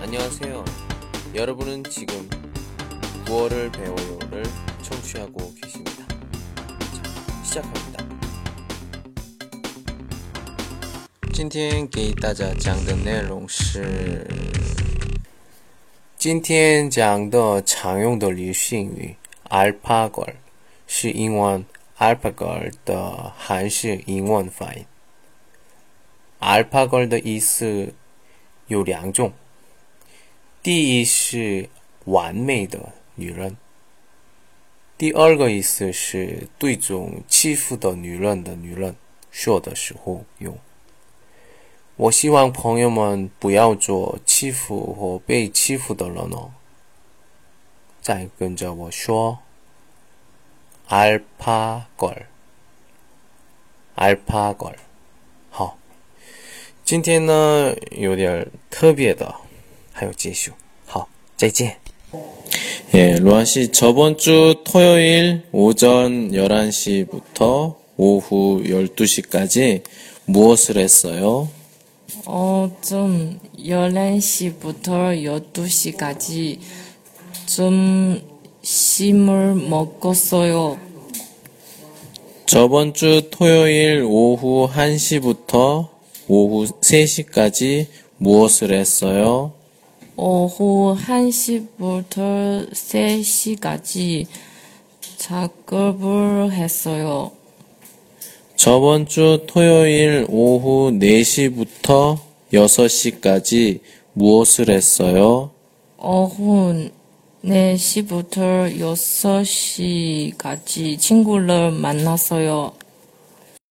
안녕하세요. 여러분은 지금 9월을 배워요를 청취하고 계십니다. 자, 시작합니다. 今天给大家讲的内容是今天讲的常用的流行语 alpago 是英文 alpago 的韩式英文发音。alpago 的意思有两种， 第一是完美的女人，第二个意思是对种欺负的女人的女人说的时候用。我希望朋友们不要做欺负或被欺负的人哦。再跟着我说，alpago，alpago。好，今天呢有点特别的，还有结束。再见. 예, 로한 씨 저번 주 토요일 오전 11시부터 오후 12시까지 무엇을 했어요? 어, 좀 11시부터 12시까지 좀 심을 먹었어요. 저번 주 토요일 오후 1시부터 오후 3시까지 무엇을 했어요? 오후 1시부터 3시까지 작업을 했어요. 저번 주 토요일 오후 4시부터 6시까지 무엇을 했어요? 오후 4시부터 6시까지 친구를 만났어요.